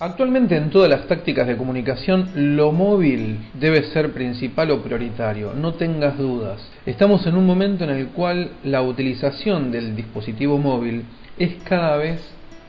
Actualmente en todas las tácticas de comunicación lo móvil debe ser principal o prioritario, no tengas dudas. Estamos en un momento en el cual la utilización del dispositivo móvil es cada vez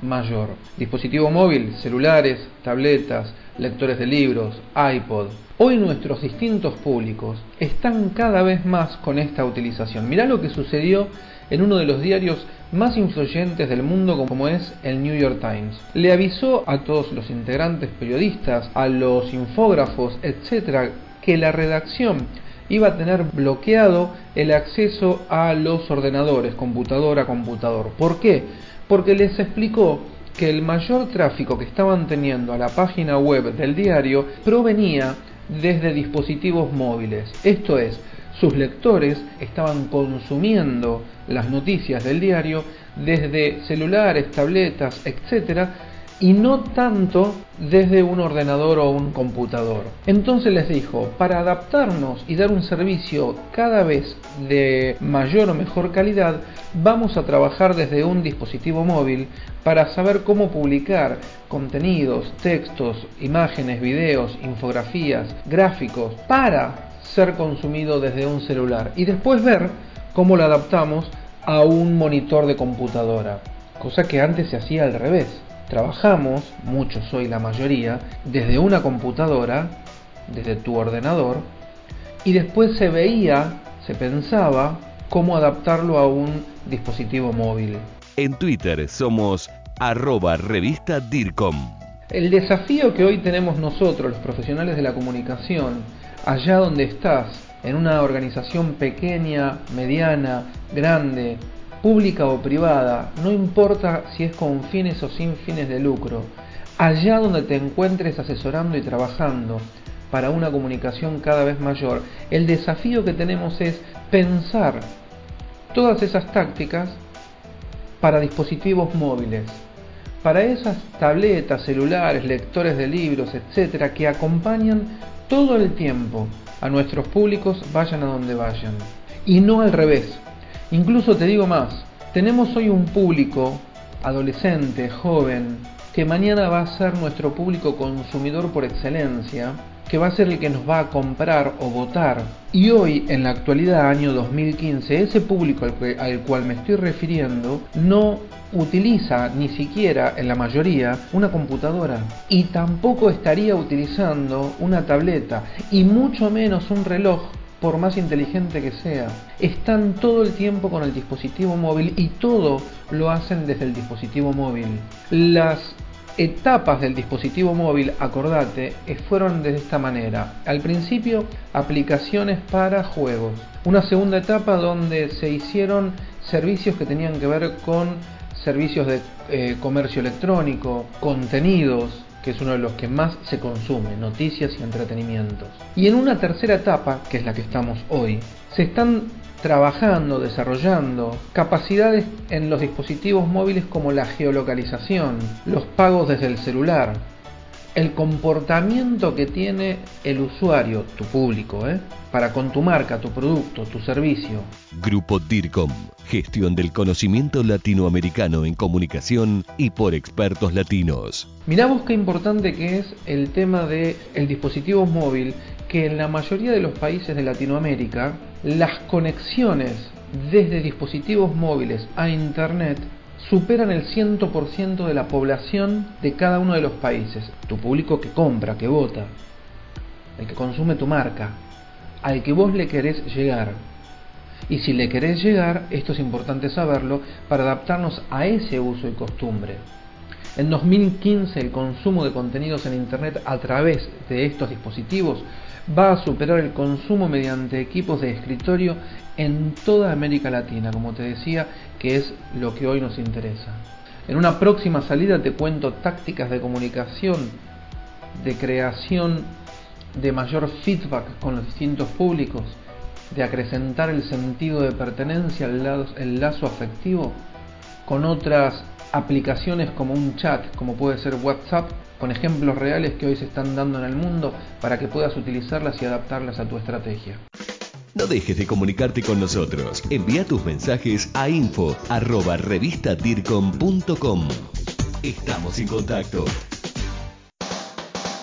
mayor. Dispositivo móvil, celulares, tabletas, lectores de libros, iPod. Hoy nuestros distintos públicos están cada vez más con esta utilización. Mirá lo que sucedió en uno de los diarios más influyentes del mundo como es el New York Times. Le avisó a todos los integrantes periodistas, a los infógrafos, etcétera, que la redacción iba a tener bloqueado el acceso a los ordenadores, computador a computador. ¿Por qué? Porque les explicó que el mayor tráfico que estaban teniendo a la página web del diario provenía desde dispositivos móviles. Esto es, sus lectores estaban consumiendo las noticias del diario desde celulares, tabletas, etc., y no tanto desde un ordenador o un computador. Entonces les dijo, para adaptarnos y dar un servicio cada vez de mayor o mejor calidad, vamos a trabajar desde un dispositivo móvil para saber cómo publicar contenidos, textos, imágenes, videos, infografías, gráficos, para ser consumido desde un celular y después ver cómo lo adaptamos a un monitor de computadora, cosa que antes se hacía al revés. Trabajamos, muchos hoy la mayoría, desde una computadora, desde tu ordenador, y después se veía, se pensaba cómo adaptarlo a un dispositivo móvil. En Twitter somos arroba revista DIRCOM. El desafío que hoy tenemos nosotros, los profesionales de la comunicación, allá donde estás, en una organización pequeña, mediana, grande, pública o privada, no importa si es con fines o sin fines de lucro, allá donde te encuentres asesorando y trabajando para una comunicación cada vez mayor, el desafío que tenemos es pensar todas esas tácticas para dispositivos móviles, para esas tabletas, celulares, lectores de libros, etcétera, que acompañan todo el tiempo a nuestros públicos vayan a donde vayan. Y no al revés. Incluso te digo más, tenemos hoy un público adolescente, joven, que mañana va a ser nuestro público consumidor por excelencia, que va a ser el que nos va a comprar o votar. Y hoy, en la actualidad, año 2015, ese público al, al cual me estoy refiriendo no utiliza ni siquiera en la mayoría una computadora y tampoco estaría utilizando una tableta y mucho menos un reloj por más inteligente que sea. Están todo el tiempo con el dispositivo móvil y todo lo hacen desde el dispositivo móvil. Las etapas del dispositivo móvil, acordate, eh, fueron de esta manera. Al principio, aplicaciones para juegos. Una segunda etapa donde se hicieron servicios que tenían que ver con servicios de eh, comercio electrónico, contenidos, que es uno de los que más se consume, noticias y entretenimientos. Y en una tercera etapa, que es la que estamos hoy, se están trabajando, desarrollando capacidades en los dispositivos móviles como la geolocalización, los pagos desde el celular, el comportamiento que tiene el usuario, tu público, ¿eh? para con tu marca, tu producto, tu servicio. Grupo DIRCOM, gestión del conocimiento latinoamericano en comunicación y por expertos latinos. Miramos qué importante que es el tema del el dispositivo móvil, que en la mayoría de los países de Latinoamérica las conexiones desde dispositivos móviles a Internet superan el 100% de la población de cada uno de los países. Tu público que compra, que vota, el que consume tu marca, al que vos le querés llegar. Y si le querés llegar, esto es importante saberlo, para adaptarnos a ese uso y costumbre. En 2015 el consumo de contenidos en Internet a través de estos dispositivos va a superar el consumo mediante equipos de escritorio en toda América Latina, como te decía, que es lo que hoy nos interesa. En una próxima salida te cuento tácticas de comunicación, de creación de mayor feedback con los distintos públicos, de acrecentar el sentido de pertenencia, el lazo afectivo, con otras aplicaciones como un chat, como puede ser WhatsApp, con ejemplos reales que hoy se están dando en el mundo para que puedas utilizarlas y adaptarlas a tu estrategia. No dejes de comunicarte con nosotros. Envía tus mensajes a info arroba Estamos en contacto.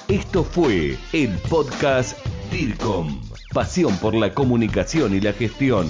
Esto fue el podcast DIRCOM. Pasión por la comunicación y la gestión.